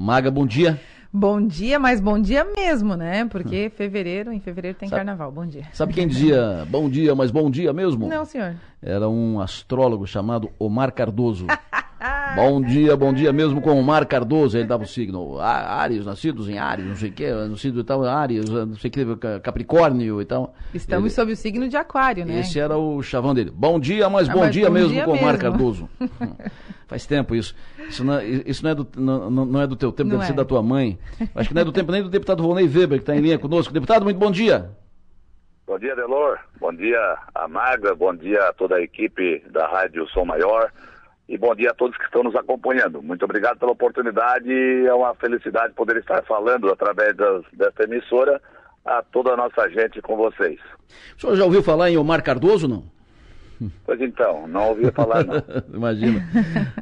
Maga, bom dia. Bom dia, mas bom dia mesmo, né? Porque fevereiro, em fevereiro tem sabe, carnaval. Bom dia. Sabe quem dizia bom dia, mas bom dia mesmo? Não, senhor. Era um astrólogo chamado Omar Cardoso. bom dia, bom dia mesmo com Omar Cardoso. Ele dava o signo Áries, nascidos em Áries, não sei o quê, nascido e tal, Áries, não sei o que, Capricórnio e tal. Estamos ele, sob o signo de Aquário, né? Esse era o chavão dele. Bom dia, mas ah, bom mas dia bom mesmo dia com Omar Cardoso. Faz tempo isso. Isso não é, isso não é, do, não, não é do teu tempo, não deve é. ser da tua mãe. Acho que não é do tempo nem do deputado Volney Weber, que está em linha conosco. Deputado, muito bom dia. Bom dia, Delor. Bom dia, a Maga. Bom dia a toda a equipe da Rádio Som Maior. E bom dia a todos que estão nos acompanhando. Muito obrigado pela oportunidade. É uma felicidade poder estar falando através das, desta emissora a toda a nossa gente com vocês. O senhor já ouviu falar em Omar Cardoso, não? Pois então, não ouvi falar não. Imagina.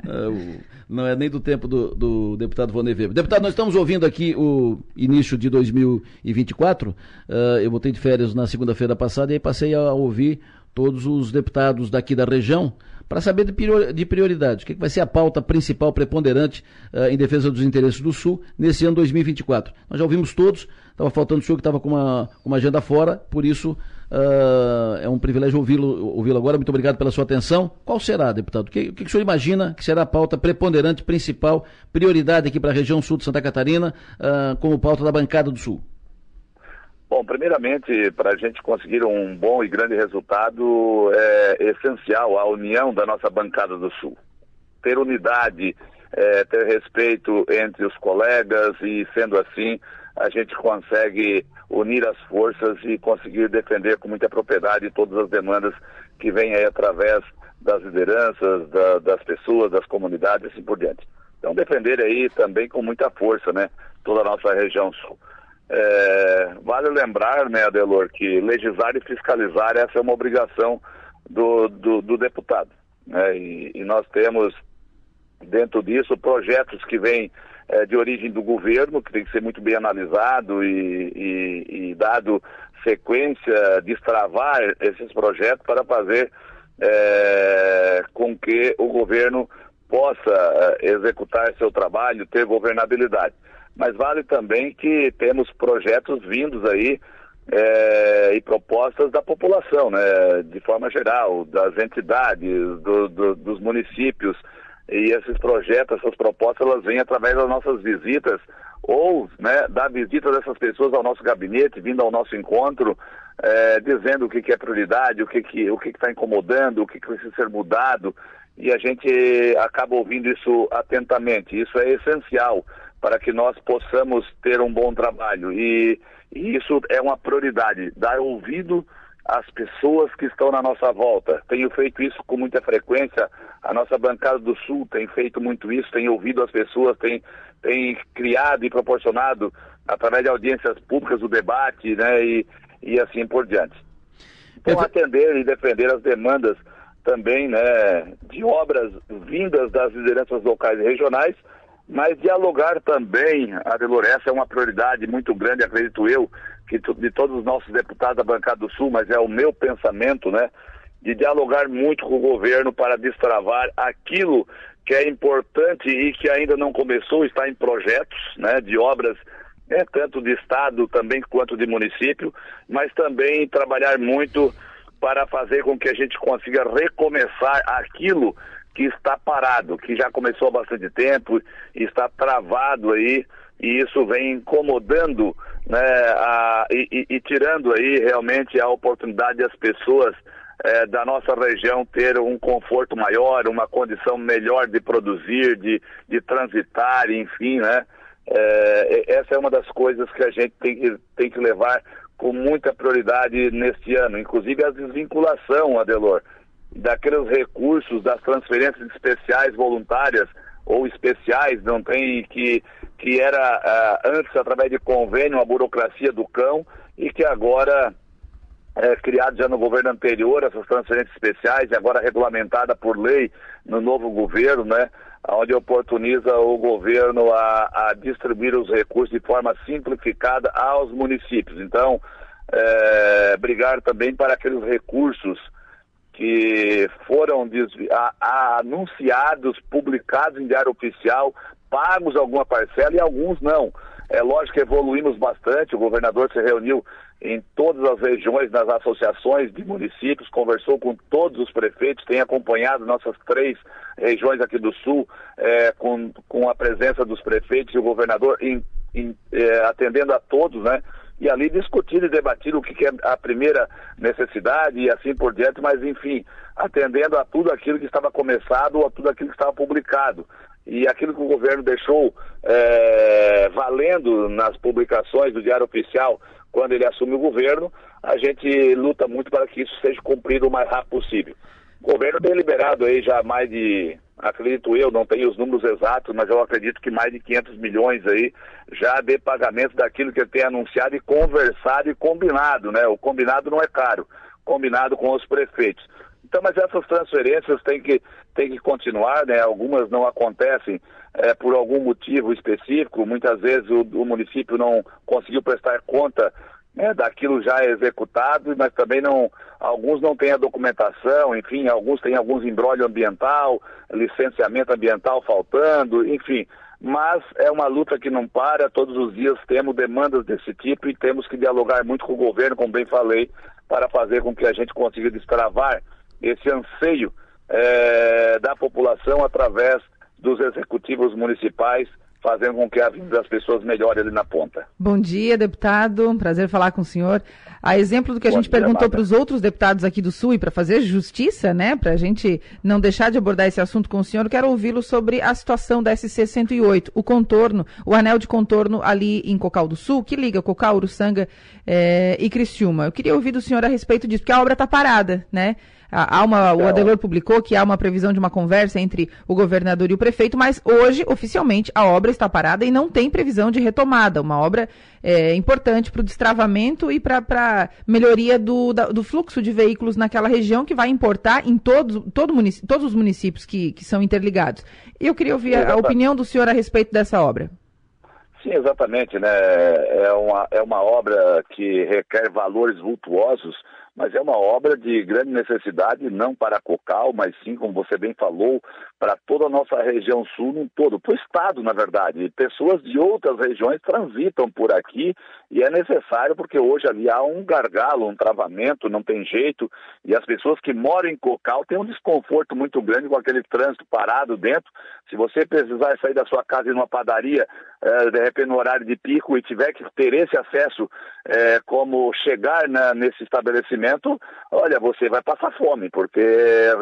É, não é nem do tempo do, do deputado Vonei Weber. Deputado, nós estamos ouvindo aqui o início de 2024. Uh, é, eu voltei de férias na segunda-feira passada e aí passei a ouvir todos os deputados daqui da região para saber de prioridade. O que, vai ser a pauta principal, preponderante em defesa dos interesses do Sul nesse ano 2024? Nós já ouvimos todos, estava faltando o senhor que estava com uma, uma agenda fora, por isso Uh, é um privilégio ouvi-lo ouvi agora. Muito obrigado pela sua atenção. Qual será, deputado? O que, que o senhor imagina que será a pauta preponderante, principal, prioridade aqui para a região sul de Santa Catarina, uh, como pauta da bancada do Sul? Bom, primeiramente, para a gente conseguir um bom e grande resultado, é essencial a união da nossa bancada do Sul. Ter unidade, é, ter respeito entre os colegas e, sendo assim, a gente consegue unir as forças e conseguir defender com muita propriedade todas as demandas que vêm aí através das lideranças, da, das pessoas, das comunidades e assim por diante. Então defender aí também com muita força, né, toda a nossa região sul. É, vale lembrar, né, Adelor, que legislar e fiscalizar essa é uma obrigação do, do, do deputado. Né, e, e nós temos dentro disso projetos que vêm é, de origem do governo, que tem que ser muito bem analisado e, e, e dado sequência, destravar esses projetos para fazer é, com que o governo possa é, executar seu trabalho, ter governabilidade. Mas vale também que temos projetos vindos aí é, e propostas da população, né, de forma geral, das entidades, do, do, dos municípios, e esses projetos, essas propostas, elas vêm através das nossas visitas ou né, da visita dessas pessoas ao nosso gabinete, vindo ao nosso encontro, é, dizendo o que, que, é prioridade, o que está que, o que que tá incomodando, o que, que precisa ser mudado, e a gente acaba ouvindo isso atentamente. Isso é essencial para que nós possamos ter um bom trabalho, e, e isso é uma prioridade, dar ouvido as pessoas que estão na nossa volta. Tenho feito isso com muita frequência. A nossa bancada do Sul tem feito muito isso, tem ouvido as pessoas, tem, tem criado e proporcionado, através de audiências públicas, o debate, né, e, e assim por diante. Então, atender e defender as demandas também, né, de obras vindas das lideranças locais e regionais, mas dialogar também, Adelor, essa é uma prioridade muito grande, acredito eu, que de todos os nossos deputados da bancada do Sul, mas é o meu pensamento, né, de dialogar muito com o governo para destravar aquilo que é importante e que ainda não começou, está em projetos, né, de obras né, tanto de estado também quanto de município, mas também trabalhar muito para fazer com que a gente consiga recomeçar aquilo que está parado, que já começou há bastante tempo, está travado aí, e isso vem incomodando né, a, e, e, e, tirando aí realmente a oportunidade das pessoas é, da nossa região ter um conforto maior, uma condição melhor de produzir, de, de transitar, enfim, né? É, essa é uma das coisas que a gente tem que, tem que levar com muita prioridade neste ano, inclusive a desvinculação, Adelor daqueles recursos das transferências especiais voluntárias ou especiais, não tem que que era uh, antes através de convênio a burocracia do cão e que agora é criado já no governo anterior essas transferências especiais e agora regulamentada por lei no novo governo, né? Onde oportuniza o governo a, a distribuir os recursos de forma simplificada aos municípios. Então, é, brigar também para aqueles recursos que foram a, a, anunciados, publicados em diário oficial pagos alguma parcela e alguns não. É lógico que evoluímos bastante, o governador se reuniu em todas as regiões, nas associações de municípios, conversou com todos os prefeitos, tem acompanhado nossas três regiões aqui do Sul, é, com, com a presença dos prefeitos e o governador em, em, é, atendendo a todos, né? E ali discutir e debatir o que, que é a primeira necessidade e assim por diante, mas enfim, atendendo a tudo aquilo que estava começado ou a tudo aquilo que estava publicado e aquilo que o governo deixou é, valendo nas publicações do Diário Oficial quando ele assume o governo, a gente luta muito para que isso seja cumprido o mais rápido possível. O governo tem liberado aí já mais de, acredito eu, não tenho os números exatos, mas eu acredito que mais de 500 milhões aí já de pagamento daquilo que ele tem anunciado e conversado e combinado, né? O combinado não é caro, combinado com os prefeitos. Então, mas essas transferências têm que, têm que continuar, né? Algumas não acontecem é, por algum motivo específico. Muitas vezes o, o município não conseguiu prestar conta né, daquilo já executado, mas também não, alguns não têm a documentação, enfim, alguns têm alguns embrólio ambiental, licenciamento ambiental faltando, enfim. Mas é uma luta que não para, todos os dias temos demandas desse tipo e temos que dialogar muito com o governo, como bem falei, para fazer com que a gente consiga destravar esse anseio é, da população através dos executivos municipais, fazendo com que a vida das pessoas melhore ali na ponta. Bom dia, deputado. Prazer falar com o senhor. A exemplo do que a Bom gente dia, perguntou para os outros deputados aqui do Sul e para fazer justiça, né, para a gente não deixar de abordar esse assunto com o senhor, quero ouvi-lo sobre a situação da SC 108, o contorno, o anel de contorno ali em Cocal do Sul, que liga Cocal, Uruçanga é, e Criciúma. Eu queria ouvir do senhor a respeito disso, porque a obra está parada, né? Há uma, o Adelor publicou que há uma previsão de uma conversa entre o governador e o prefeito, mas hoje, oficialmente, a obra está parada e não tem previsão de retomada. Uma obra é, importante para o destravamento e para a melhoria do, da, do fluxo de veículos naquela região que vai importar em todos, todo todos os municípios que, que são interligados. Eu queria ouvir a, a opinião do senhor a respeito dessa obra. Sim, exatamente, né? É uma, é uma obra que requer valores vultuosos mas é uma obra de grande necessidade, não para Cocal, mas sim, como você bem falou, para toda a nossa região sul um todo, para o Estado, na verdade. Pessoas de outras regiões transitam por aqui e é necessário porque hoje ali há um gargalo, um travamento, não tem jeito, e as pessoas que moram em Cocal têm um desconforto muito grande com aquele trânsito parado dentro. Se você precisar sair da sua casa e ir numa padaria, é, de repente no horário de pico, e tiver que ter esse acesso, é, como chegar na, nesse estabelecimento, olha, você vai passar fome, porque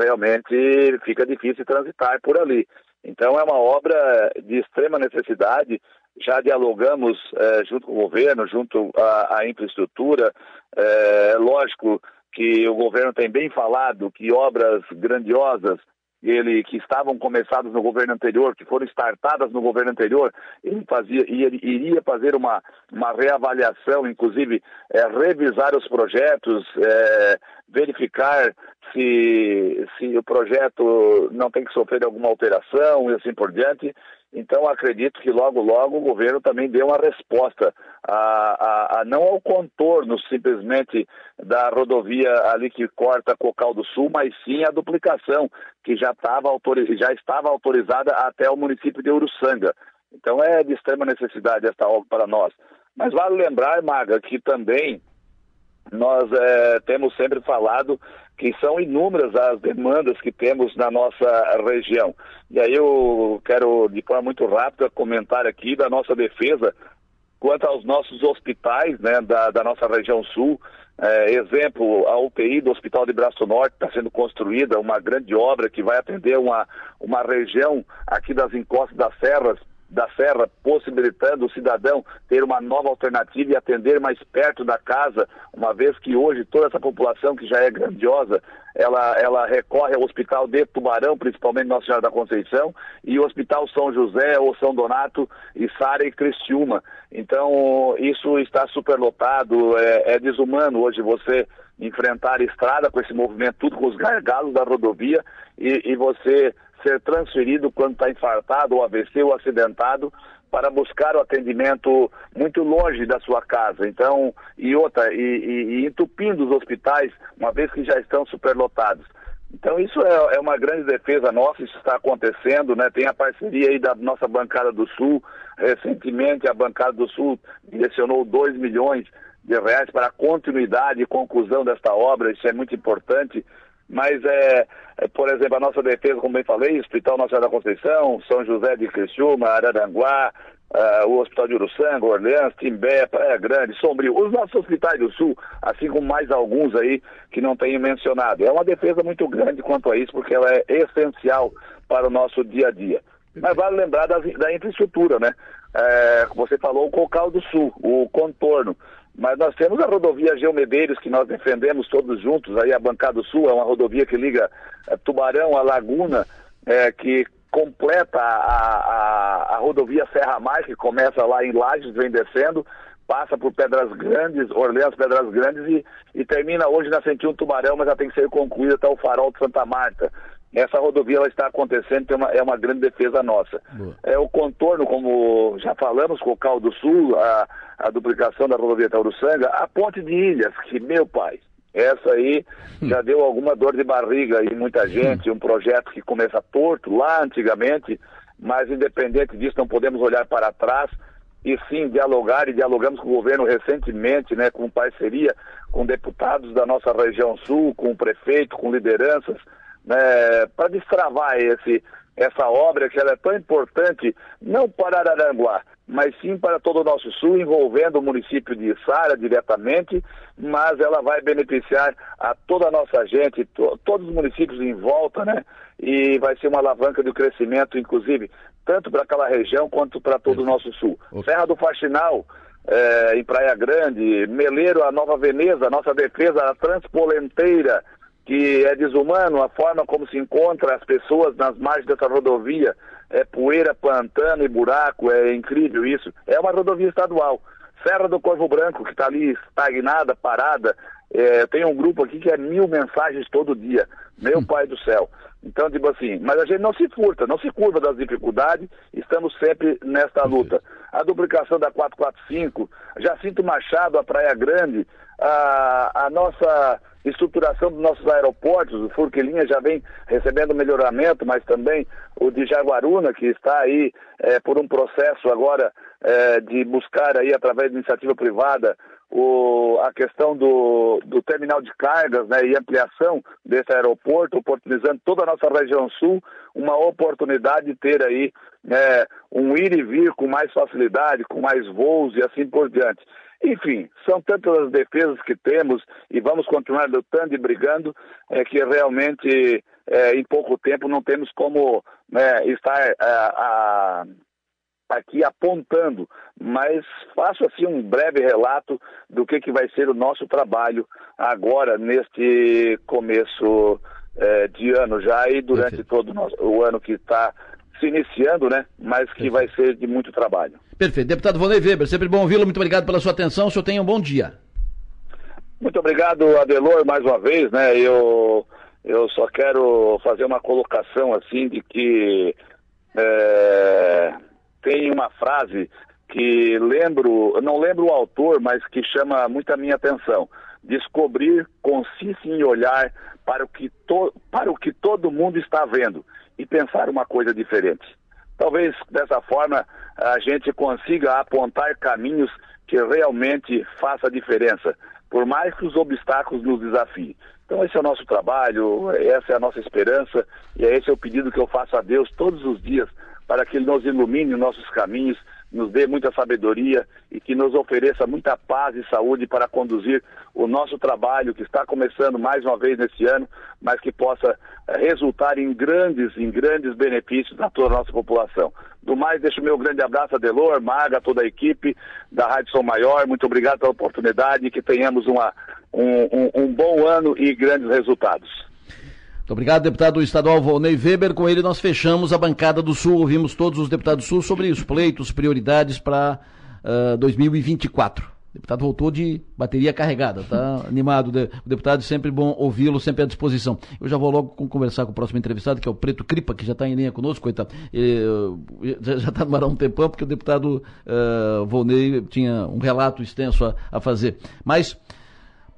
realmente fica difícil transitar por ali. Então é uma obra de extrema necessidade. Já dialogamos eh, junto com o governo, junto à, à infraestrutura. É lógico que o governo tem bem falado que obras grandiosas ele, que estavam começadas no governo anterior, que foram startadas no governo anterior, ele fazia, ele iria fazer uma, uma reavaliação, inclusive é, revisar os projetos, é, verificar se, se o projeto não tem que sofrer alguma alteração e assim por diante. Então, acredito que logo, logo o governo também dê uma resposta, a, a, a, não ao contorno simplesmente da rodovia ali que corta Cocal do Sul, mas sim a duplicação, que já, tava já estava autorizada até o município de Uruçanga. Então, é de extrema necessidade esta obra para nós. Mas vale lembrar, Maga, que também nós é, temos sempre falado que são inúmeras as demandas que temos na nossa região. E aí eu quero, de forma muito rápida, comentar aqui da nossa defesa quanto aos nossos hospitais né, da, da nossa região sul. É, exemplo, a UTI do Hospital de Braço Norte está sendo construída, uma grande obra que vai atender uma, uma região aqui das encostas das serras da Serra, possibilitando o cidadão ter uma nova alternativa e atender mais perto da casa, uma vez que hoje toda essa população que já é grandiosa, ela, ela recorre ao Hospital de Tubarão, principalmente Nossa Senhora da Conceição, e o Hospital São José ou São Donato, e Sara e Cristiúma. Então, isso está superlotado, é, é desumano hoje você enfrentar a estrada com esse movimento, tudo com os gargalos da rodovia, e, e você ser transferido quando está infartado ou AVC ou acidentado para buscar o atendimento muito longe da sua casa. Então, e outra, e, e, e entupindo os hospitais, uma vez que já estão superlotados. Então isso é, é, uma grande defesa nossa, isso está acontecendo, né? Tem a parceria aí da nossa bancada do Sul. Recentemente a bancada do Sul direcionou 2 milhões de reais para a continuidade e conclusão desta obra, isso é muito importante. Mas, é, é, por exemplo, a nossa defesa, como bem falei, Hospital Nacional da Conceição, São José de Criciúma, Araranguá, uh, o Hospital de Uruçanga, Orleans, Timbé, Praia Grande, Sombrio, os nossos hospitais do Sul, assim como mais alguns aí que não tenho mencionado. É uma defesa muito grande quanto a isso, porque ela é essencial para o nosso dia a dia. Mas vale lembrar da, da infraestrutura, né? É, você falou o Cocal do Sul, o contorno. Mas nós temos a rodovia Geomedeiros, que nós defendemos todos juntos, aí a Bancada Sul, é uma rodovia que liga é, Tubarão a Laguna, é, que completa a, a, a, rodovia Serra Mais, que começa lá em Lages, vem descendo, passa por Pedras Grandes, Orleans, Pedras Grandes e, e termina hoje na 101 Tubarão, mas já tem que ser concluída até o Farol de Santa Marta. Essa rodovia ela está acontecendo, é uma, é uma grande defesa nossa. Boa. É o contorno, como já falamos, com o Caldo Sul, a, a duplicação da rodovia Tauruçanga, a ponte de Ilhas, que, meu pai, essa aí hum. já deu alguma dor de barriga em muita gente, um projeto que começa torto lá antigamente, mas independente disso, não podemos olhar para trás e sim dialogar, e dialogamos com o governo recentemente, né, com parceria com deputados da nossa região sul, com o prefeito, com lideranças, né, para destravar esse, essa obra que ela é tão importante, não para Araranguá, mas sim para todo o nosso sul, envolvendo o município de Sara diretamente, mas ela vai beneficiar a toda a nossa gente, to, todos os municípios em volta, né? E vai ser uma alavanca de crescimento, inclusive, tanto para aquela região quanto para todo o nosso sul. Serra do Faxinal, é, em Praia Grande, Meleiro, a Nova Veneza, a nossa defesa, a Transpolenteira, que é desumano a forma como se encontra as pessoas nas margens dessa rodovia. É poeira, pantano e buraco, é incrível isso. É uma rodovia estadual. Serra do Corvo Branco, que está ali estagnada, parada. É, tem um grupo aqui que é mil mensagens todo dia. Meu hum. pai do céu. Então, tipo assim, mas a gente não se furta, não se curva das dificuldades, estamos sempre nesta luta. A duplicação da 445, Jacinto Machado, a Praia Grande, a, a nossa estruturação dos nossos aeroportos, o Furquilinha já vem recebendo melhoramento, mas também o de Jaguaruna, que está aí é, por um processo agora é, de buscar aí, através de iniciativa privada, o, a questão do, do terminal de cargas né, e ampliação desse aeroporto, oportunizando toda a nossa região sul uma oportunidade de ter aí é, um ir e vir com mais facilidade, com mais voos e assim por diante. Enfim, são tantas as defesas que temos e vamos continuar lutando e brigando é, que realmente é, em pouco tempo não temos como né, estar é, a, aqui apontando, mas faço assim um breve relato do que, que vai ser o nosso trabalho agora neste começo é, de ano já e durante Perfeito. todo o, nosso, o ano que está se iniciando, né? Mas que Perfeito. vai ser de muito trabalho. Perfeito. Deputado Vonei Weber, sempre bom ouvi-lo. Muito obrigado pela sua atenção. O senhor tenha um bom dia. Muito obrigado, Adelor, mais uma vez, né? Eu, eu só quero fazer uma colocação assim de que é, tem uma frase que lembro, não lembro o autor, mas que chama muito a minha atenção. Descobrir consiste em olhar para o que, to, para o que todo mundo está vendo e pensar uma coisa diferente. Talvez dessa forma a gente consiga apontar caminhos que realmente façam a diferença, por mais que os obstáculos nos desafiem. Então esse é o nosso trabalho, essa é a nossa esperança e é esse é o pedido que eu faço a Deus todos os dias para que Ele nos ilumine os nossos caminhos nos dê muita sabedoria e que nos ofereça muita paz e saúde para conduzir o nosso trabalho que está começando mais uma vez nesse ano, mas que possa eh, resultar em grandes, em grandes benefícios a toda a nossa população. Do mais, deixo meu grande abraço a Delor, Maga, toda a equipe da Rádio São Maior. Muito obrigado pela oportunidade e que tenhamos uma, um, um, um bom ano e grandes resultados. Muito obrigado, deputado estadual Volney Weber. Com ele nós fechamos a bancada do Sul, ouvimos todos os deputados do Sul sobre os pleitos, prioridades para uh, 2024. O deputado voltou de bateria carregada, tá animado. O deputado sempre bom ouvi-lo, sempre à disposição. Eu já vou logo conversar com o próximo entrevistado, que é o Preto Cripa, que já está em linha conosco, coitado. Ele, já está no um tempão, porque o deputado uh, Volney tinha um relato extenso a, a fazer. Mas,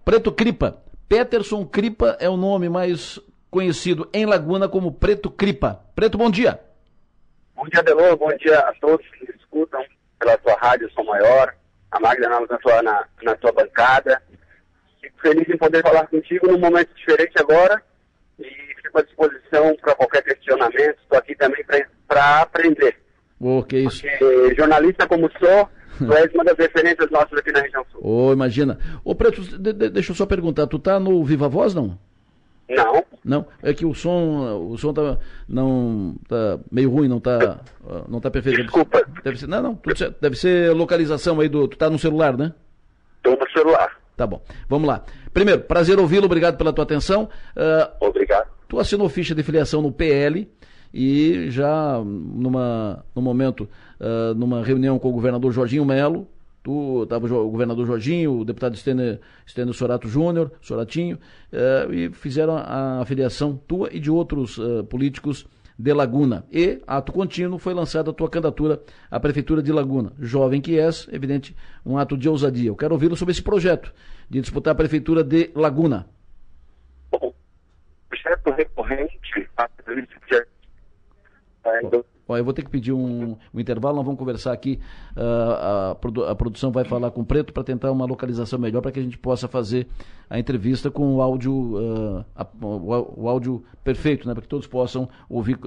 Preto Cripa, Peterson Cripa é o nome mais conhecido em Laguna como Preto Cripa. Preto, bom dia. Bom dia, Delor. Bom dia a todos que me escutam pela tua rádio Sou Maior, a Magda na tua, na, na tua bancada. Fico feliz em poder falar contigo num momento diferente agora e fico à disposição para qualquer questionamento. Estou aqui também para aprender. Oh, que isso. Porque jornalista como sou, tu és uma das referências nossas aqui na região sul. Ô, oh, imagina. Ô, Preto, de, de, deixa eu só perguntar, tu tá no Viva Voz, não? Não. Não, é que o som, o som tá, não, tá meio ruim, não tá, não tá perfeito. Desculpa. Deve ser, não, não, deve ser localização aí do, tu tá no celular, né? Estou no celular. Tá bom, vamos lá. Primeiro, prazer ouvi-lo, obrigado pela tua atenção. Uh, Obrigado. Tu assinou ficha de filiação no PL e já numa, no momento, uh, numa reunião com o governador Jorginho Melo, tu estava o governador Jorginho, o deputado Stênio, Stênio Sorato Júnior, Soratinho, uh, e fizeram a afiliação tua e de outros uh, políticos de Laguna. E, ato contínuo, foi lançada a tua candidatura à Prefeitura de Laguna. Jovem que és, evidente, um ato de ousadia. Eu quero ouvi-lo sobre esse projeto de disputar a Prefeitura de Laguna. Bom, projeto recorrente, a Ó, eu vou ter que pedir um, um intervalo, nós vamos conversar aqui. Uh, a, produ a, produção vai falar com o Preto para tentar uma localização melhor para que a gente possa fazer a entrevista com o áudio, uh, a, o, o, áudio perfeito, né, para que todos possam ouvir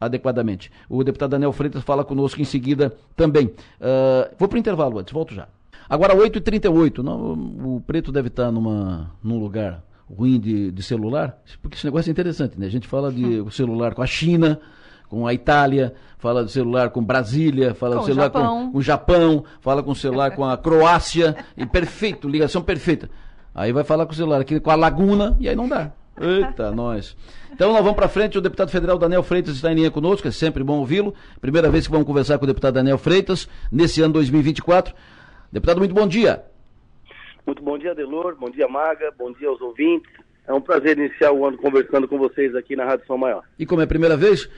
adequadamente. O deputado Daniel Freitas fala conosco em seguida também. Uh, vou para o intervalo antes, volto já. Agora, 8h38, não, o Preto deve estar numa, num lugar ruim de, de celular, porque esse negócio é interessante, né? A gente fala de celular com a China com a Itália, fala do celular com Brasília, fala com do celular com, com o Japão, fala com o celular com a Croácia, e perfeito, ligação perfeita. Aí vai falar com o celular aqui com a Laguna, e aí não dá. Eita, nós. Então nós vamos para frente, o deputado federal Daniel Freitas está em linha conosco, é sempre bom ouvi-lo. Primeira vez que vamos conversar com o deputado Daniel Freitas, nesse ano 2024. Deputado, muito bom dia. Muito bom dia, Delor, bom dia, Maga, bom dia aos ouvintes. É um prazer iniciar o ano conversando com vocês aqui na Rádio São Maior. E como é a primeira vez,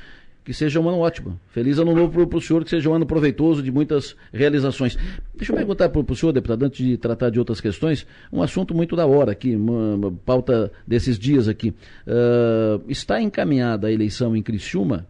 que seja um ano ótimo. Feliz ano novo para o senhor, que seja um ano proveitoso de muitas realizações. Deixa eu perguntar para o senhor, deputado, antes de tratar de outras questões, um assunto muito da hora aqui, uma, uma pauta desses dias aqui. Uh, está encaminhada a eleição em Criciúma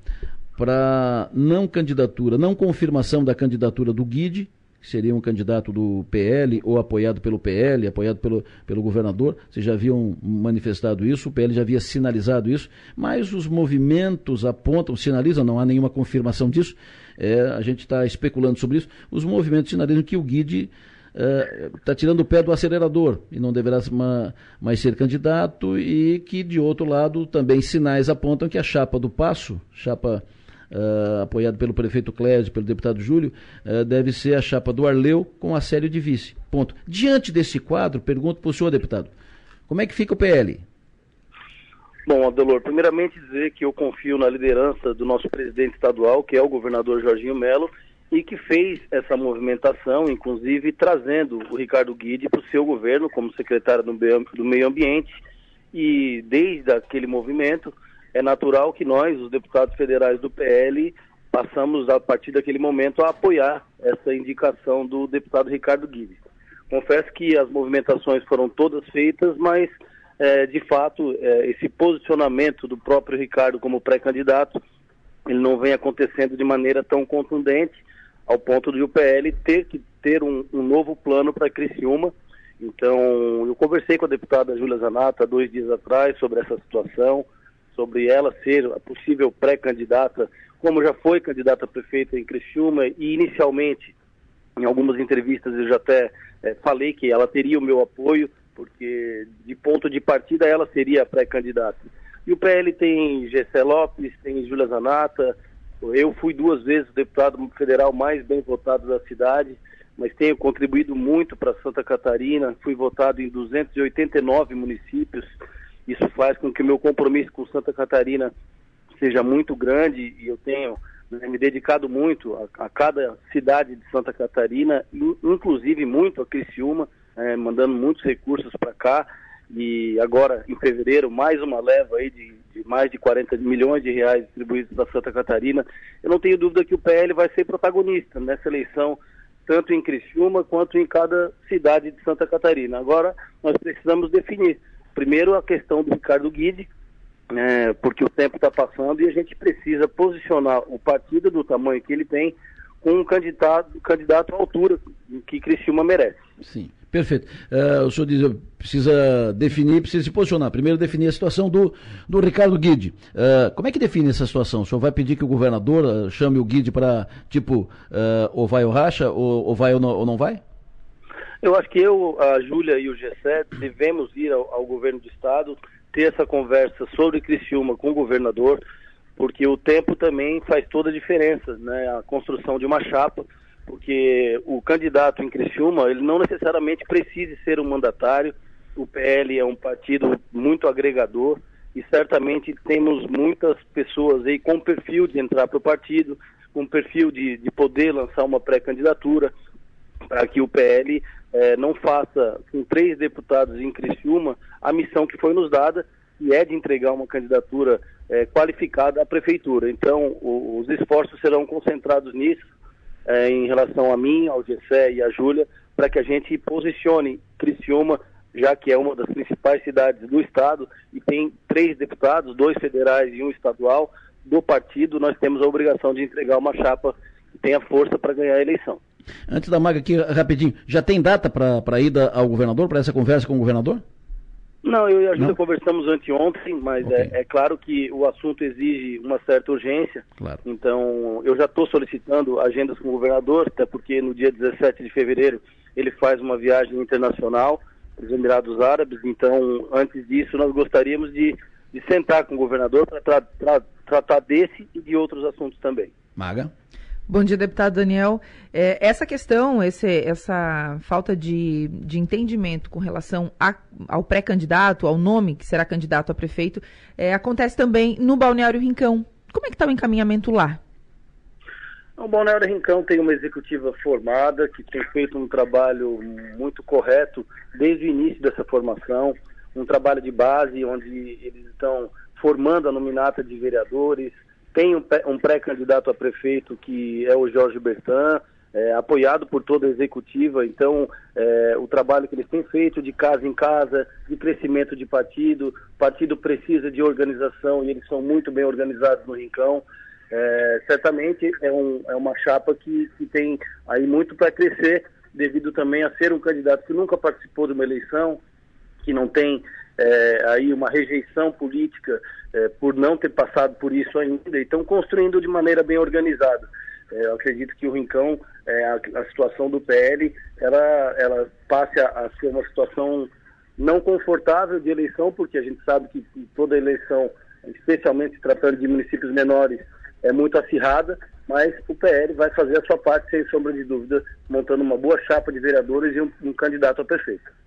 para não candidatura, não confirmação da candidatura do Guide, seria um candidato do PL ou apoiado pelo PL, apoiado pelo, pelo governador. Vocês já haviam manifestado isso, o PL já havia sinalizado isso, mas os movimentos apontam, sinalizam, não há nenhuma confirmação disso, é, a gente está especulando sobre isso. Os movimentos sinalizam que o Guide está é, tirando o pé do acelerador e não deverá mais ser candidato e que, de outro lado, também sinais apontam que a chapa do Passo, chapa uh, apoiado pelo prefeito Clésio, pelo deputado Júlio, uh, deve ser a chapa do Arleu com a série de vice. Ponto. Diante desse quadro, pergunto para o senhor, deputado, como é que fica o PL? Bom, Adelor, primeiramente dizer que eu confio na liderança do nosso presidente estadual, que é o governador Jorginho Melo, e que fez essa movimentação, inclusive trazendo o Ricardo Guide para o seu governo como secretário do Meio Ambiente. E desde aquele movimento, é natural que nós, os deputados federais do PL, passamos a partir daquele momento a apoiar essa indicação do deputado Ricardo Guides. Confesso que as movimentações foram todas feitas, mas é, de fato é, esse posicionamento do próprio Ricardo como pré-candidato ele não vem acontecendo de maneira tão contundente ao ponto de o PL ter que ter um, um novo plano para Criciúma. Então, eu conversei com a deputada Júlia Zanata dois dias atrás sobre essa situação sobre ela ser a possível pré-candidata, como já foi candidata a prefeita em Criciúma e inicialmente, em algumas entrevistas eu já até é, falei que ela teria o meu apoio, porque de ponto de partida ela seria a pré-candidata. E o PL tem Gessé Lopes, tem Júlia Zanata, eu fui duas vezes o deputado federal mais bem votado da cidade, mas tenho contribuído muito para Santa Catarina, fui votado em 289 municípios, isso faz com que o meu compromisso com Santa Catarina seja muito grande e eu tenho né, me dedicado muito a, a, cada cidade de Santa Catarina, inclusive muito a Criciúma, é, mandando muitos recursos para cá. E agora, em fevereiro, mais uma leva aí de, de mais de 40 milhões de reais distribuídos para Santa Catarina. Eu não tenho dúvida que o PL vai ser protagonista nessa eleição, tanto em Criciúma quanto em cada cidade de Santa Catarina. Agora, nós precisamos definir Primeiro, a questão do Ricardo Guide, é, porque o tempo está passando e a gente precisa posicionar o partido do tamanho que ele tem com um candidato, candidato à altura que Criciúma merece. Sim, perfeito. Uh, o senhor diz, precisa definir, precisa se posicionar. Primeiro definir a situação do, do Ricardo Guide. Uh, como é que define essa situação? O senhor vai pedir que o governador uh, chame o Guide para, tipo, ou vai ou racha, ou, ou vai ou não, ou não vai? Eu acho que eu, a Júlia e o G7 devemos ir ao, ao governo do estado, ter essa conversa sobre Criciúma com o governador, porque o tempo também faz toda a diferença, né? A construção de uma chapa, porque o candidato em Criciúma, ele não necessariamente precisa ser um mandatário, o PL é um partido muito agregador e certamente temos muitas pessoas aí com perfil de entrar para o partido, com perfil de, de poder lançar uma pré-candidatura, para que o PL eh, não faça com três deputados em Criciúma a missão que foi nos dada, e é de entregar uma candidatura é, qualificada à prefeitura. Então, o, os esforços serão concentrados nisso, é, em relação a mim, ao Gessé e à Júlia, para que a gente posicione Criciúma, já que é uma das principais cidades do estado e tem três deputados, dois federais e um estadual do partido, nós temos a obrigação de entregar uma chapa que tenha força para ganhar a eleição. Antes da Maga aqui, rapidinho, já tem data para ida ao governador, para essa conversa com o governador? Não, eu e a Júlia conversamos anteontem, mas okay. é, é, claro que o assunto exige uma certa urgência. Claro. Então, eu já estou solicitando agendas com o governador, até porque no dia 17 de fevereiro ele faz uma viagem internacional para os Emirados Árabes. Então, antes disso, nós gostaríamos de, de sentar com o governador para tra tra tratar desse e de outros assuntos também. Maga. Bom dia, deputado Daniel. É, essa questão, esse, essa falta de, de entendimento com relação a, ao pré-candidato, ao nome que será candidato a prefeito, é, acontece também no Balneário Rincão. Como é que está o encaminhamento lá? O Balneário Rincão tem uma executiva formada que tem feito um trabalho muito correto desde o início dessa formação, um trabalho de base onde eles estão formando a nominata de vereadores, tem um, pré-candidato a prefeito que é o Jorge Bertan, é, apoiado por toda a executiva. Então, é, o trabalho que eles têm feito de casa em casa, de crescimento de partido, partido precisa de organização e eles são muito bem organizados no Rincão. É, certamente é, um, é, uma chapa que, que tem aí muito para crescer, devido também a ser um candidato que nunca participou de uma eleição, que não tem é, aí uma rejeição política é, por não ter passado por isso ainda e estão construindo de maneira bem organizada. É, eu acredito que o Rincão, é, a, a, situação do PL, ela, ela passe a, a, ser uma situação não confortável de eleição, porque a gente sabe que toda eleição, especialmente tratando de municípios menores, é muito acirrada, mas o PL vai fazer a sua parte, sem sombra de dúvida, montando uma boa chapa de vereadores e um, um candidato a prefeito.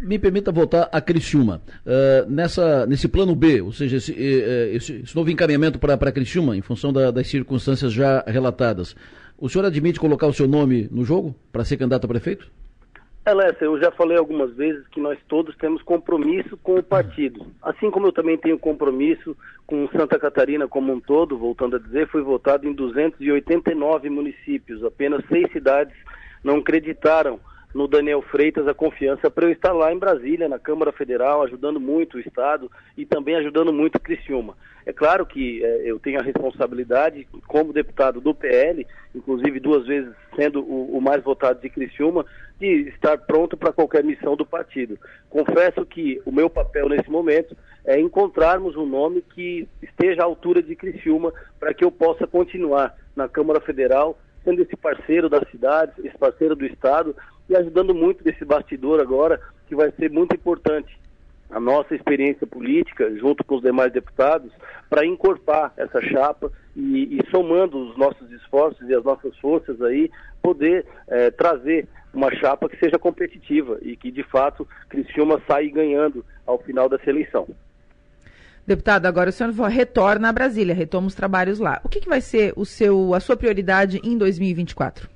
Me permita voltar a Criciúma. Uh, nessa, nesse plano B, ou seja, esse, esse, esse novo encaminhamento para Criciúma, em função da, das circunstâncias já relatadas, o senhor admite colocar o seu nome no jogo para ser candidato a prefeito? Alessa, eu já falei algumas vezes que nós todos temos compromisso com o partido. Assim como eu também tenho compromisso com Santa Catarina como um todo, voltando a dizer, foi votado em 289 municípios. Apenas seis cidades não acreditaram no Daniel Freitas a confiança para eu estar lá em Brasília, na Câmara Federal, ajudando muito o Estado e também ajudando muito Criciúma. É claro que é, eu tenho a responsabilidade, como deputado do PL, inclusive duas vezes sendo o, o mais votado de Criciúma, de estar pronto para qualquer missão do partido. Confesso que o meu papel nesse momento é encontrarmos um nome que esteja à altura de Criciúma para que eu possa continuar na Câmara Federal sendo esse parceiro da cidade, esse parceiro do Estado e ajudando muito desse bastidor agora, que vai ser muito importante a nossa experiência política, junto com os demais deputados, para encorpar essa chapa e, e, somando os nossos esforços e as nossas forças aí, poder é, trazer uma chapa que seja competitiva e que, de fato, Criciúma saia ganhando ao final dessa eleição. Deputado, agora o senhor retorna a Brasília, retoma os trabalhos lá. O que, que vai ser o seu, a sua prioridade em 2024?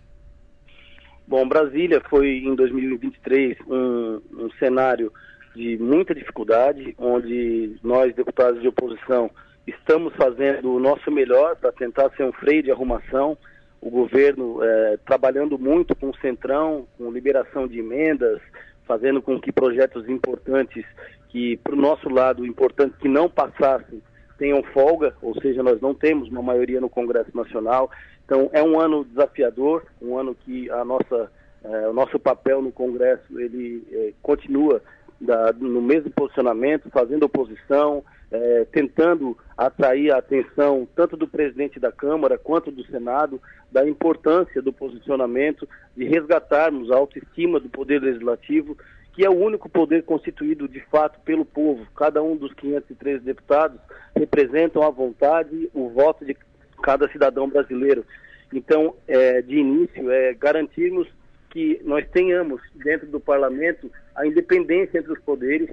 Bom, Brasília foi em 2023 um, um cenário de muita dificuldade, onde nós, deputados de oposição, estamos fazendo o nosso melhor para tentar ser um freio de arrumação. O governo é, trabalhando muito com o Centrão, com liberação de emendas, fazendo com que projetos importantes que, para o nosso lado, importante que não passassem tenham folga, ou seja, nós não temos uma maioria no Congresso Nacional. Então, é um ano desafiador, um ano que a nossa, eh, o nosso papel no Congresso ele eh, continua da, no mesmo posicionamento, fazendo oposição, eh, tentando atrair a atenção tanto do presidente da Câmara quanto do Senado da importância do posicionamento, de resgatarmos a autoestima do Poder Legislativo que é o único poder constituído de fato pelo povo. Cada um dos 513 deputados representam a vontade, o voto de cada cidadão brasileiro. Então, é, de início, é garantirmos que nós tenhamos dentro do parlamento a independência entre os poderes,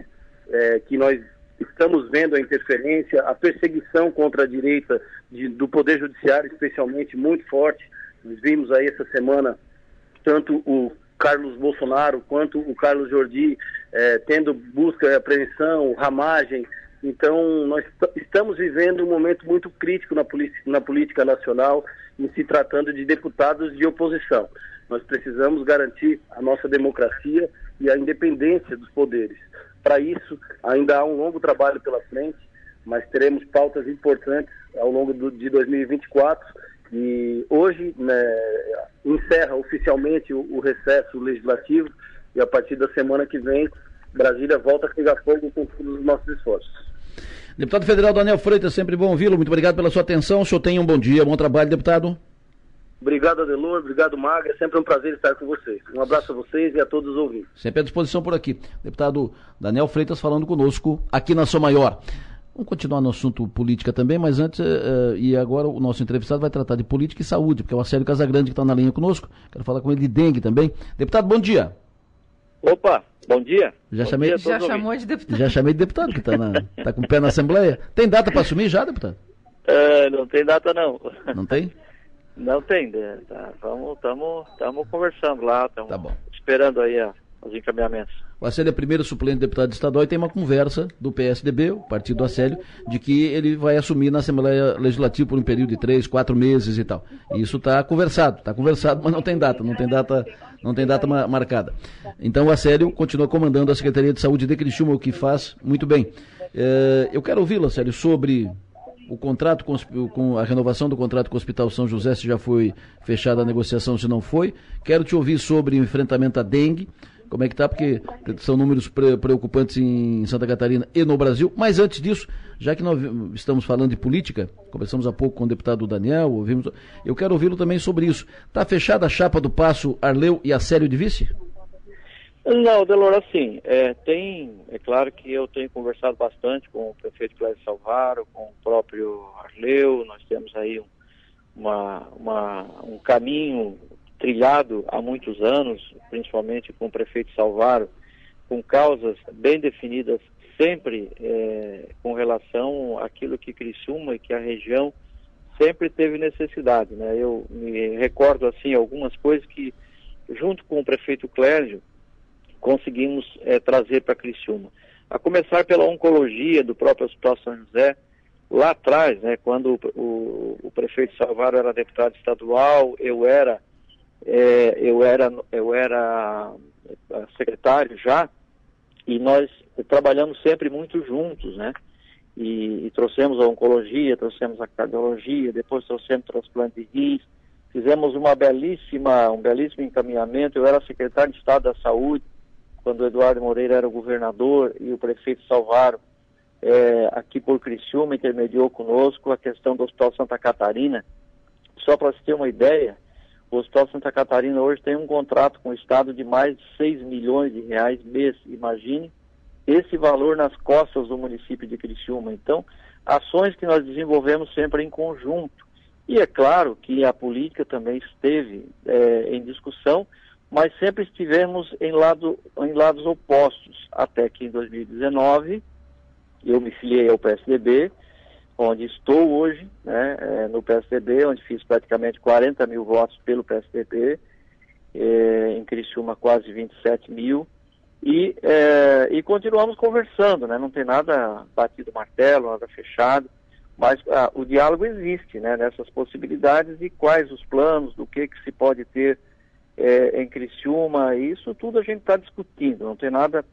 é, que nós estamos vendo a interferência, a perseguição contra a direita de, do poder judiciário, especialmente muito forte. Nós vimos aí essa semana tanto o Carlos Bolsonaro quanto o Carlos Jordi, é, tendo busca e apreensão, ramagem. Então, nós estamos vivendo um momento muito crítico na, na política nacional, em se tratando de deputados de oposição. Nós precisamos garantir a nossa democracia e a independência dos poderes. Para isso, ainda há um longo trabalho pela frente, mas teremos pautas importantes ao longo do, de 2024 e hoje né, encerra oficialmente o, o, recesso legislativo e a partir da semana que vem Brasília volta a pegar fogo com todos os nossos esforços. Deputado Federal Daniel Freitas, sempre bom ouvi-lo. Muito obrigado pela sua atenção. O senhor tenha um bom dia, bom trabalho, deputado. Obrigado, Adelor. Obrigado, Magra. É sempre um prazer estar com vocês. Um abraço a vocês e a todos os ouvintes. Sempre à disposição por aqui. Deputado Daniel Freitas falando conosco aqui na Sua Maior. Vamos continuar no assunto política também, mas antes, uh, e agora o nosso entrevistado vai tratar de política e saúde, porque é o Acélio Casagrande que está na linha conosco. Quero falar com ele de dengue também. Deputado, bom dia. Opa, bom dia. Já bom chamei. Dia já chamou de deputado. Já chamei de deputado, que está tá com o pé na Assembleia. Tem data para assumir já, deputado? Uh, não tem data, não. Não tem? Não tem. Né? Tá, Estamos conversando lá, estamos tá esperando aí a os encaminhamentos. O Acélio é primeiro suplente deputado estadual e tem uma conversa do PSDB, o partido do Acélio, de que ele vai assumir na Assembleia Legislativa por um período de três, quatro meses e tal. E isso está conversado, está conversado, mas não tem data, não tem data, não tem data marcada. Então o Acélio continua comandando a Secretaria de Saúde de Criciúma, o que faz muito bem. É, eu quero ouvi-lo, Acélio, sobre o contrato com, com, a renovação do contrato com o Hospital São José, se já foi fechada a negociação, se não foi. Quero te ouvir sobre o enfrentamento à dengue como é que está, porque são números preocupantes em Santa Catarina e no Brasil. Mas antes disso, já que nós estamos falando de política, conversamos há pouco com o deputado Daniel, ouvimos, eu quero ouvi-lo também sobre isso. Está fechada a chapa do Passo Arleu e Acélio de Vice? Não, Delor, assim, é, tem, é claro que eu tenho conversado bastante com o prefeito Cléber Salvaro, com o próprio Arleu, nós temos aí um, uma, uma, um caminho trilhado há muitos anos, principalmente com o prefeito Salvaro, com causas bem definidas, sempre é, com relação àquilo que Criciúma e que a região sempre teve necessidade. Né? Eu me recordo assim algumas coisas que, junto com o prefeito Clérgio, conseguimos é, trazer para Criciúma. A começar pela oncologia do próprio Hospital São José, lá atrás, né, quando o, o, o prefeito Salvaro era deputado estadual, eu era é, eu era, eu era é, secretário já, e nós trabalhamos sempre muito juntos, né? E, e, trouxemos a oncologia, trouxemos a cardiologia, depois trouxemos transplante de rins, fizemos uma belíssima, um belíssimo encaminhamento. Eu era secretário de Estado da Saúde quando o Eduardo Moreira era o governador e o prefeito Salvaro é, aqui por Criciúma intermediou conosco a questão do Hospital Santa Catarina. Só para você ter uma ideia, o Hospital Santa Catarina hoje tem um contrato com o Estado de mais de 6 milhões de reais mês. Imagine esse valor nas costas do município de Criciúma. Então, ações que nós desenvolvemos sempre em conjunto. E é claro que a política também esteve é, em discussão, mas sempre estivemos em, lado, em lados opostos, até que em 2019 eu me filiei ao PSDB onde estou hoje, né, é, no PSDB, onde fiz praticamente 40 mil votos pelo PSDB, é, em Criciúma quase 27 mil, e, é, e continuamos conversando, né, não tem nada batido martelo, nada fechado, mas ah, o diálogo existe né, nessas possibilidades e quais os planos, do que, que se pode ter é, em Criciúma, isso tudo a gente está discutindo, não tem nada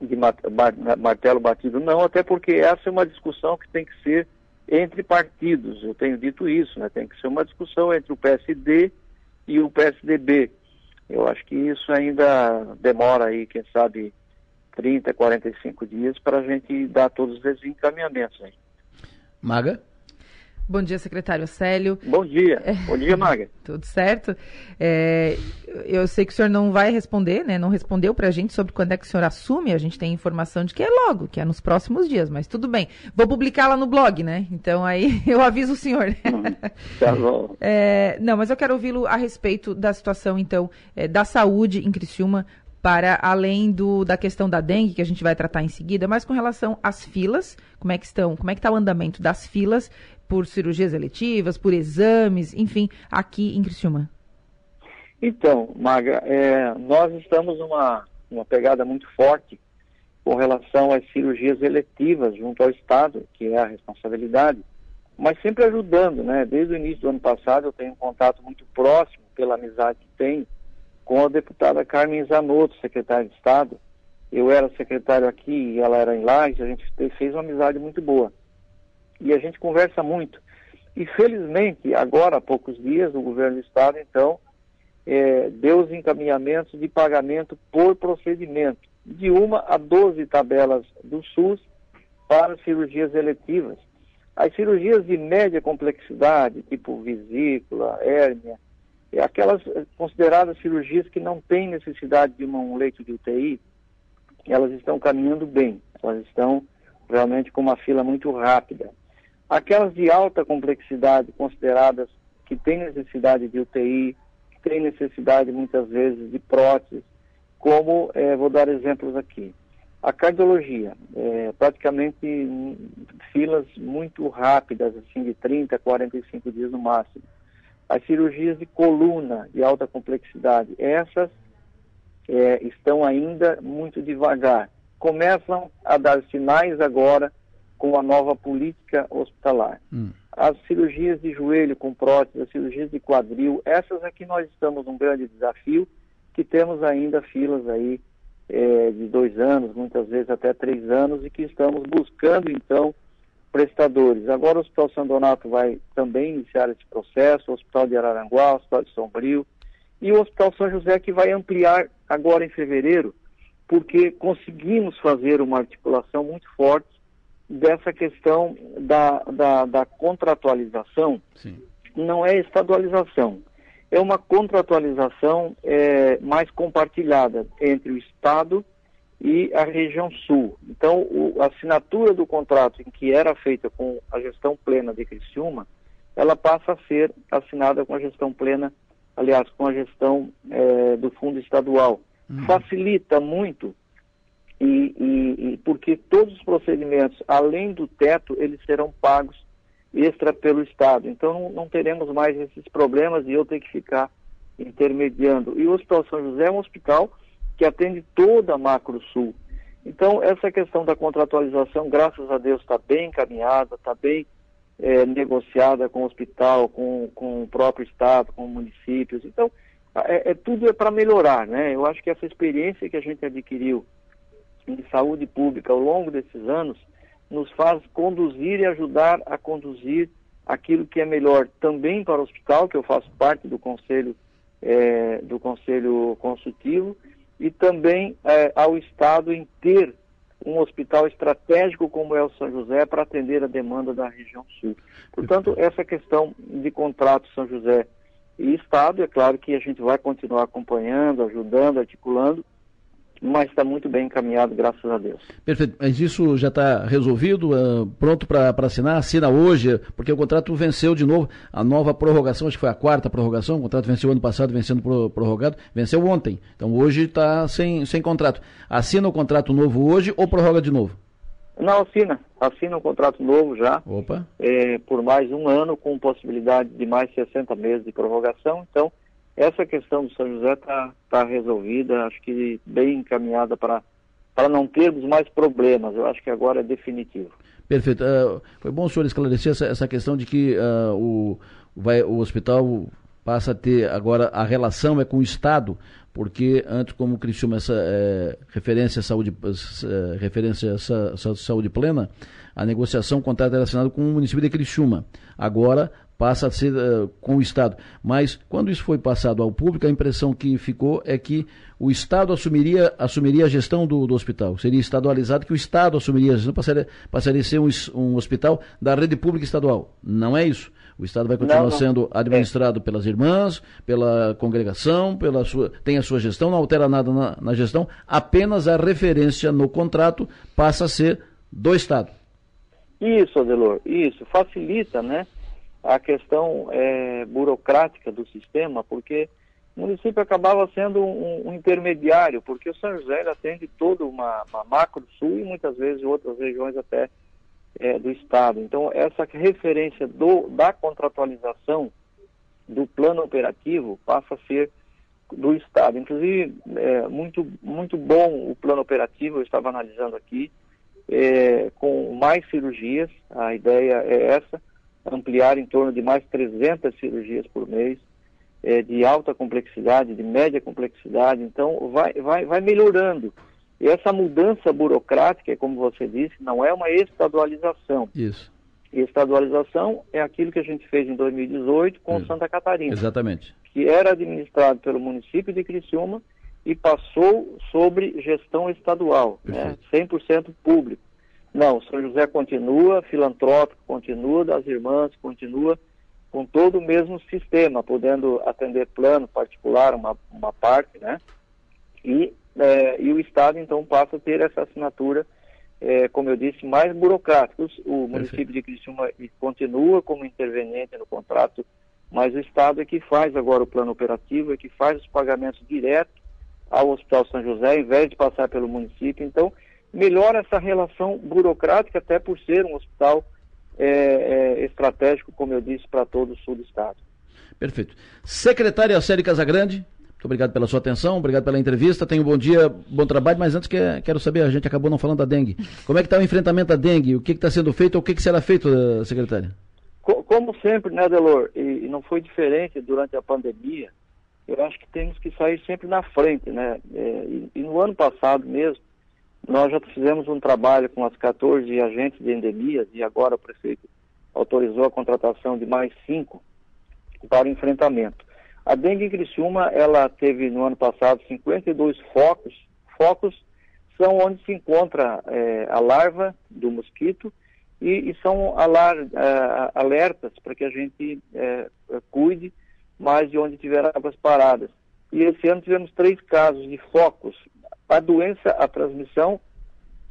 de martelo batido, não, até porque essa é uma discussão que tem que ser entre partidos, eu tenho dito isso, né? tem que ser uma discussão entre o PSD e o PSDB. Eu acho que isso ainda demora aí, quem sabe, 30, 45 dias para a gente dar todos esses encaminhamentos. Aí. Maga? Bom dia, secretário Célio. Bom dia. É. Bom dia, Maga. Tudo certo. É, eu sei que o senhor não vai responder, né? Não respondeu para a gente sobre quando é que o senhor assume. A gente tem informação de que é logo, que é nos próximos dias, mas tudo bem. Vou publicar lá no blog, né? Então aí eu aviso o senhor. Hum, tá bom. É, não, mas eu quero ouvi-lo a respeito da situação, então, é, da saúde em Criciúma para além do, da questão da dengue, que a gente vai tratar em seguida, mas com relação às filas, como é que estão, como é que está o andamento das filas por cirurgias eletivas, por exames, enfim, aqui em Criciúma? Então, Maga, é, nós estamos numa uma pegada muito forte com relação às cirurgias eletivas junto ao Estado, que é a responsabilidade, mas sempre ajudando, né? Desde o início do ano passado eu tenho um contato muito próximo, pela amizade que tenho, com a deputada Carmen Zanotto, secretária de Estado. Eu era secretário aqui e ela era em Lages, a gente fez uma amizade muito boa. E a gente conversa muito. E felizmente, agora há poucos dias, o governo do Estado, então, é, deu os encaminhamentos de pagamento por procedimento, de uma a 12 tabelas do SUS para cirurgias eletivas. As cirurgias de média complexidade, tipo vesícula, hérnia, é aquelas eh, consideradas cirurgias que não têm necessidade de um leito de UTI, elas estão caminhando bem, elas estão realmente com uma fila muito rápida. Aquelas de alta complexidade, consideradas que têm necessidade de UTI, que têm necessidade muitas vezes de próteses, como, eh, vou dar exemplos aqui. A cardiologia, é, praticamente filas muito rápidas, assim, de 30 a 45 dias no máximo as cirurgias de coluna de alta complexidade, essas é, estão ainda muito devagar. Começam a dar sinais agora com a nova política hospitalar. Hum. As cirurgias de joelho com prótese, as cirurgias de quadril, essas aqui nós estamos num grande desafio, que temos ainda filas aí é, de dois anos, muitas vezes até três anos, e que estamos buscando então prestadores. Agora o Hospital São Donato vai também iniciar esse processo, o Hospital de Araranguá, o Hospital de Sombrio e o Hospital São José que vai ampliar agora em fevereiro, porque conseguimos fazer uma articulação muito forte dessa questão da, da, da contratualização. Sim. Não é estadualização, é uma contratualização é, mais compartilhada entre o Estado e a região sul. Então, o, a assinatura do contrato em que era feita com a gestão plena de Criciúma, ela passa a ser assinada com a gestão plena, aliás, com a gestão é, do fundo estadual. Uhum. Facilita muito e, e, e, porque todos os procedimentos, além do teto, eles serão pagos extra pelo Estado. Então não, teremos mais esses problemas e eu ter que ficar intermediando. E o Hospital São José é um hospital que atende toda a Macro Sul. Então, essa questão da contratualização, graças a Deus, está bem encaminhada, está bem é, negociada com o hospital, com, com o próprio Estado, com municípios. Então, é, é tudo é para melhorar, né? Eu acho que essa experiência que a gente adquiriu em saúde pública ao longo desses anos nos faz conduzir e ajudar a conduzir aquilo que é melhor também para o hospital, que eu faço parte do conselho é, do conselho consultivo, e também é, ao Estado em ter um hospital estratégico como é o São José para atender a demanda da região sul. Portanto, essa questão de contrato São José e Estado, é claro que a gente vai continuar acompanhando, ajudando, articulando, mas está muito bem encaminhado, graças a Deus. Perfeito. Mas isso já está resolvido, uh, pronto para assinar? Assina hoje, porque o contrato venceu de novo. A nova prorrogação, acho que foi a quarta prorrogação, o contrato venceu ano passado, vencendo prorrogado, venceu ontem. Então hoje está sem, sem contrato. Assina o contrato novo hoje ou prorroga de novo? Não, assina. Assina um contrato novo já. Opa. É, por mais um ano, com possibilidade de mais 60 meses de prorrogação. Então, essa questão do São José está tá resolvida, acho que bem encaminhada para para não termos mais problemas. Eu acho que agora é definitivo. Perfeito. Uh, foi bom o senhor esclarecer essa, essa questão de que uh, o, vai, o hospital passa a ter agora a relação é com o Estado, porque antes, como o Criciúma essa é, referência à saúde, é, referência à saúde plena, a negociação, o contrato era assinado com o município de Criciúma. Agora passa a ser uh, com o Estado. Mas quando isso foi passado ao público, a impressão que ficou é que o Estado assumiria, assumiria a gestão do, do hospital. Seria estadualizado que o Estado assumiria a gestão, passaria, passaria a ser um, um hospital da rede pública estadual. Não é isso. O Estado vai continuar não, não. sendo administrado pelas irmãs, pela congregação, pela sua, tem a sua gestão, não altera nada na, na gestão, apenas a referência no contrato passa a ser do Estado. Isso, Adelor, isso. Facilita, né? A questão é, burocrática do sistema, porque o município acabava sendo um, um, intermediário, porque o São José atende toda uma, uma macro sul e muitas vezes outras regiões até é, do estado. Então essa referência do, da contratualização do plano operativo passa a ser do estado. Inclusive é, muito muito bom o plano operativo. Eu estava analisando aqui é, com mais cirurgias. A ideia é essa ampliar em torno de mais 300 cirurgias por mês, é, de alta complexidade, de média complexidade, então vai, vai, vai melhorando. E essa mudança burocrática, como você disse, não é uma estadualização. Isso. Estadualização é aquilo que a gente fez em 2018 com Isso. Santa Catarina. Exatamente. Que era administrado pelo município de Criciúma e passou sobre gestão estadual, né, 100% público. Não, São José continua, filantrópico continua, das irmãs continua, com todo o mesmo sistema, podendo atender plano particular, uma, uma parte, né? E, é, e o Estado, então, passa a ter essa assinatura, é, como eu disse, mais burocrática. O município de Criciúma continua como interveniente no contrato, mas o Estado é que faz agora o plano operativo, é que faz os pagamentos direto ao Hospital São José, ao invés de passar pelo município. Então, melhora essa relação burocrática, até por ser um hospital é, é, estratégico, como eu disse, para todo o sul do estado. Perfeito. Secretária Célia Casagrande, muito obrigado pela sua atenção, obrigado pela entrevista. Tenha um bom dia, bom trabalho, mas antes que, quero saber, a gente acabou não falando da dengue. Como é que está o enfrentamento da dengue? O que está sendo feito ou o que, que será feito, eh, secretária? Como sempre, né, Delor, e, não foi diferente durante a pandemia, eu acho que temos que sair sempre na frente, né? É, e, no ano passado mesmo, nós já fizemos um trabalho com as 14 agentes de endemias e agora o prefeito autorizou a contratação de mais cinco para enfrentamento. A dengue em Criciúma, ela teve no ano passado 52 focos. Focos são onde se encontra é, a larva do mosquito e, e são alar, é, alertas para que a gente é, cuide mais de onde tiver águas paradas. E esse ano tivemos três casos de focos a doença, a transmissão,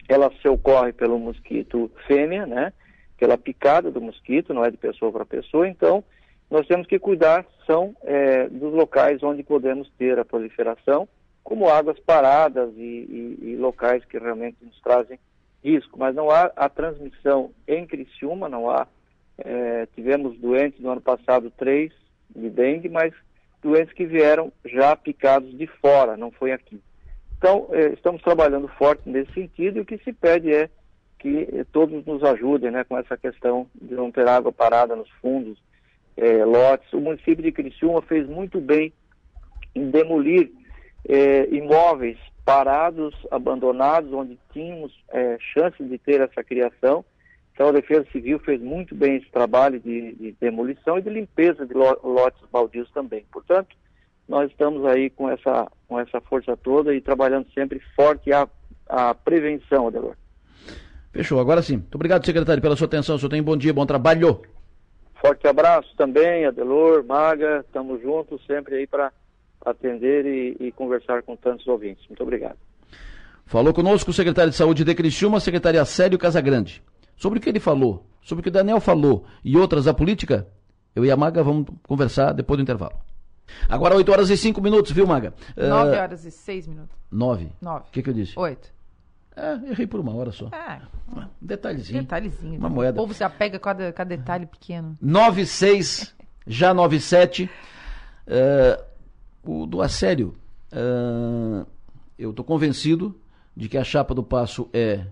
ela se ocorre pelo mosquito fêmea, né? Pela picada do mosquito, não é de pessoa para pessoa. Então, nós temos que cuidar são é, dos locais onde podemos ter a proliferação, como águas paradas e, e, e, locais que realmente nos trazem risco. Mas não há a transmissão em Criciúma, não há. É, tivemos doentes no ano passado três de dengue, mas doentes que vieram já picados de fora, não foi aqui. Então, eh, estamos trabalhando forte nesse sentido e o que se pede é que eh, todos nos ajudem né, com essa questão de não ter água parada nos fundos, eh, lotes. O município de Criciúma fez muito bem em demolir imóveis parados, abandonados, onde tínhamos chance de ter essa criação. Então, a Defesa Civil fez muito bem esse trabalho de, de demolição e de limpeza de lotes baldios também. Portanto, nós estamos aí com essa, com essa força toda e trabalhando sempre forte a, a prevenção, Adelor. Fechou, agora sim. Muito obrigado, secretário, pela sua atenção. O senhor tem bom dia, bom trabalho. Forte abraço também, Adelor, Maga, estamos juntos sempre aí para atender e, e, conversar com tantos ouvintes. Muito obrigado. Falou conosco o secretário de Saúde de Criciúma, secretário Célio Casagrande. Sobre o que ele falou, sobre o que o Daniel falou e outras da política, eu e a Maga vamos conversar depois do intervalo. Agora 8 horas e 5 minutos, viu, Maga? 9 uh, ah, horas e 6 minutos. 9? 9. O que, que eu disse? 8. É, errei por uma hora só. É. Um detalhezinho. Detalhezinho. Uma moeda. O povo se apega com a, com detalhe pequeno. 9, 6, já 9, 7. Uh, o do assédio. Uh, eu estou convencido de que a chapa do passo é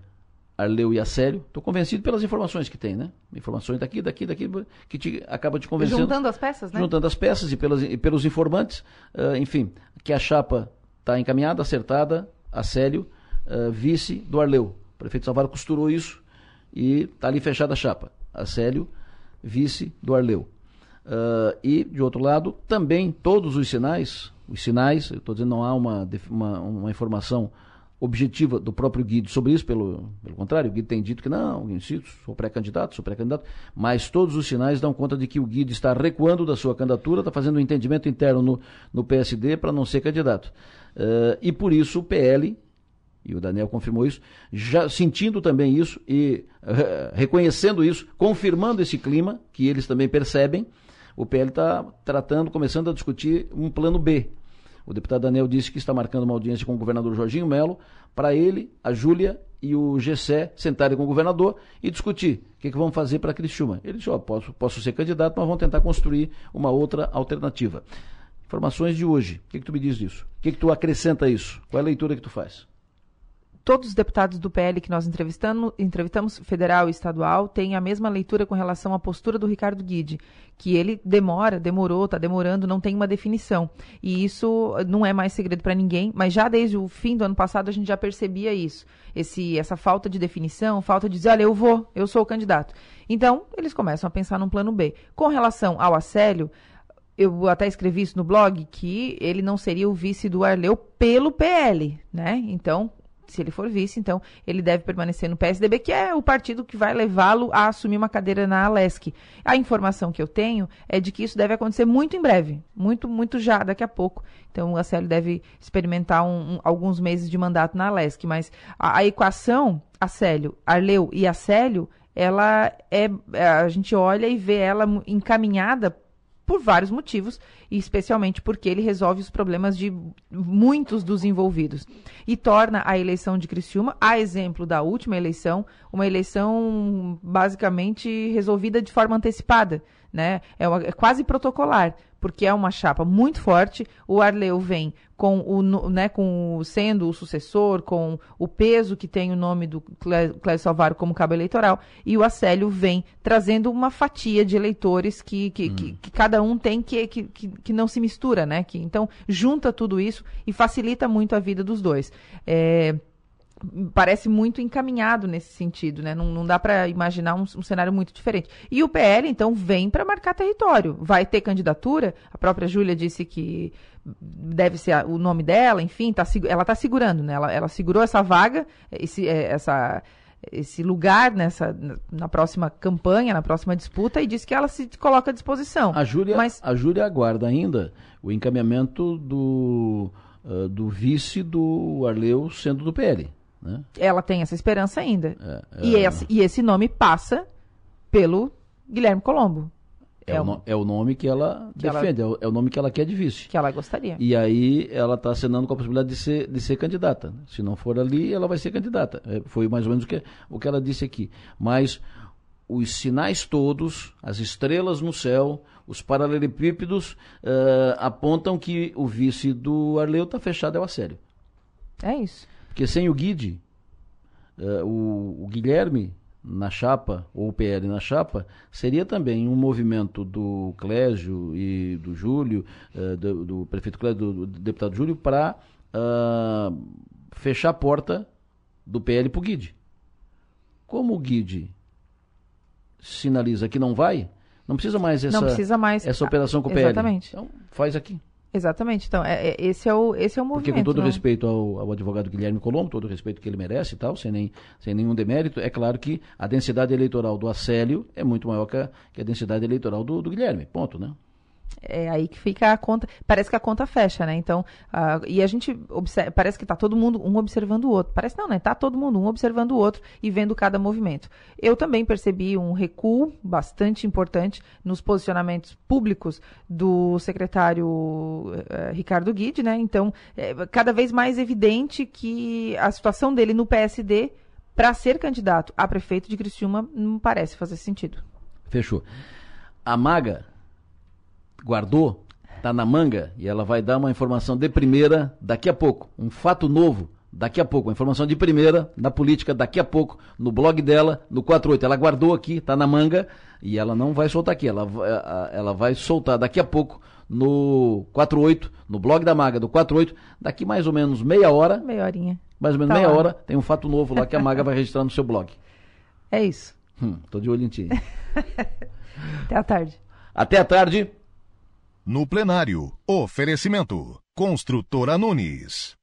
Arleu e Acélio. Estou convencido pelas informações que tem, né? Informações daqui, daqui, daqui, que te, acaba te convencendo. Juntando as peças, né? Juntando as peças e, pelas, e pelos informantes. Uh, enfim, que a chapa está encaminhada, acertada, Acélio, uh, vice do Arleu. O prefeito Salvador costurou isso e está ali fechada a chapa. Acélio, vice do Arleu. Uh, e, de outro lado, também todos os sinais, os sinais, eu estou dizendo, não há uma, uma, uma, informação objetiva do próprio Guido sobre isso, pelo, pelo contrário, o Guido tem dito que não, insisto, sou pré-candidato, sou pré-candidato, mas todos os sinais dão conta de que o Guido está recuando da sua candidatura, está fazendo um entendimento interno no, no PSD para não ser candidato. Uh, e por isso o PL e o Daniel confirmou isso, já sentindo também isso e uh, reconhecendo isso, confirmando esse clima que eles também percebem, o PL está tratando, começando a discutir um plano B. O deputado Daniel disse que está marcando uma audiência com o governador Jorginho Melo para ele, a Júlia e o Gessé sentarem com o governador e discutir o que, que vamos fazer para Criciúma. Ele disse, oh, posso, posso ser candidato, mas vamos tentar construir uma outra alternativa. Informações de hoje. O que, que tu me diz disso? O que, que tu acrescenta a isso? Qual é a leitura que tu faz? Todos os deputados do PL que nós entrevistamos, entrevistamos, federal e estadual, têm a mesma leitura com relação à postura do Ricardo Guide, que ele demora, demorou, está demorando, não tem uma definição. E isso não é mais segredo para ninguém, mas já desde o fim do ano passado a gente já percebia isso. Esse, essa falta de definição, falta de dizer, olha, eu vou, eu sou o candidato. Então, eles começam a pensar num plano B. Com relação ao Acélio, eu até escrevi isso no blog, que ele não seria o vice do Arleu pelo PL, né? Então, se ele for vice, então ele deve permanecer no PSDB, que é o partido que vai levá-lo a assumir uma cadeira na Alesc. A informação que eu tenho é de que isso deve acontecer muito em breve, muito, muito já, daqui a pouco. Então o Acélio deve experimentar um, um, alguns meses de mandato na Alesc, mas a, a equação Acélio, Arleu e Acélio, ela é, é, a gente olha e vê ela encaminhada por vários motivos, e especialmente porque ele resolve os problemas de muitos dos envolvidos. E torna a eleição de Criciúma, a exemplo da última eleição, uma eleição basicamente resolvida de forma antecipada. Né? É, uma, é quase protocolar, porque é uma chapa muito forte. O Arleu vem com o, né, com o, sendo o sucessor, com o peso que tem o nome do Clésio Salvaro como cabo eleitoral, e o Acélio vem trazendo uma fatia de eleitores que, que, hum. que, que cada um tem que, que, que, não se mistura, né? Que, então, junta tudo isso e facilita muito a vida dos dois. É, parece muito encaminhado nesse sentido, né? Não, não dá para imaginar um, um, cenário muito diferente. E o PL, então, vem para marcar território. Vai ter candidatura. A própria Júlia disse que deve ser o nome dela, enfim, tá, ela está segurando, né? Ela, ela segurou essa vaga, esse, é, essa, esse lugar nessa, na próxima campanha, na próxima disputa, e disse que ela se coloca à disposição. A Júlia, Mas... a Júlia aguarda ainda o encaminhamento do, uh, do vice do Arleu sendo do PL. Né? Ela tem essa esperança ainda. É, é... E, esse, e esse nome passa pelo Guilherme Colombo. É, é, o, é, o, nome que ela que defende, ela, é, o, nome que ela quer de vice. Que ela gostaria. E aí ela está assinando com a possibilidade de ser, de ser candidata. Se não for ali, ela vai ser candidata. É, foi mais ou menos o que, o que ela disse aqui. Mas os sinais todos, as estrelas no céu, os paralelepípedos uh, apontam que o vice do Arleu está fechado é o Assério. É isso. Porque sem o Guide, uh, o, o, Guilherme na chapa, ou o PL na chapa, seria também um movimento do Clésio e do Júlio, uh, do, do, prefeito Clésio, do, do deputado Júlio, para uh, fechar a porta do PL para o Guide. Como o Guide sinaliza que não vai, não precisa mais essa, precisa mais. essa operação com o PL. Exatamente. Então, faz aqui. Exatamente. Então, é, é, esse, é o, esse é o movimento. Porque com todo não? respeito ao, ao, advogado Guilherme Colombo, todo o respeito que ele merece e tal, sem, nem, sem nenhum demérito, é claro que a densidade eleitoral do Acélio é muito maior que a, que a densidade eleitoral do, do Guilherme. Ponto, né? É aí que fica a conta. Parece que a conta fecha, né? Então, uh, e a gente observa, parece que está todo mundo um observando o outro. Parece não, né? Está todo mundo um observando o outro e vendo cada movimento. Eu também percebi um recuo bastante importante nos posicionamentos públicos do secretário uh, Ricardo Guide, né? Então, é cada vez mais evidente que a situação dele no PSD para ser candidato a prefeito de Criciúma não parece fazer sentido. Fechou. A Maga guardou, está na manga e ela vai dar uma informação de primeira daqui a pouco, um fato novo daqui a pouco. Uma informação de primeira na política daqui a pouco, no blog dela, no 48. Ela guardou aqui, tá na manga, e ela não vai soltar aqui. Ela, ela vai soltar daqui a pouco no 48, no blog da Maga do 48, daqui mais ou menos meia hora. Meia horinha. Mais ou menos tá meia lá. hora, tem um fato novo lá que a Maga vai registrar no seu blog. É isso. Hum, tô de olho em ti. Até a tarde. Até a tarde. No plenário, oferecimento. Construtora Nunes.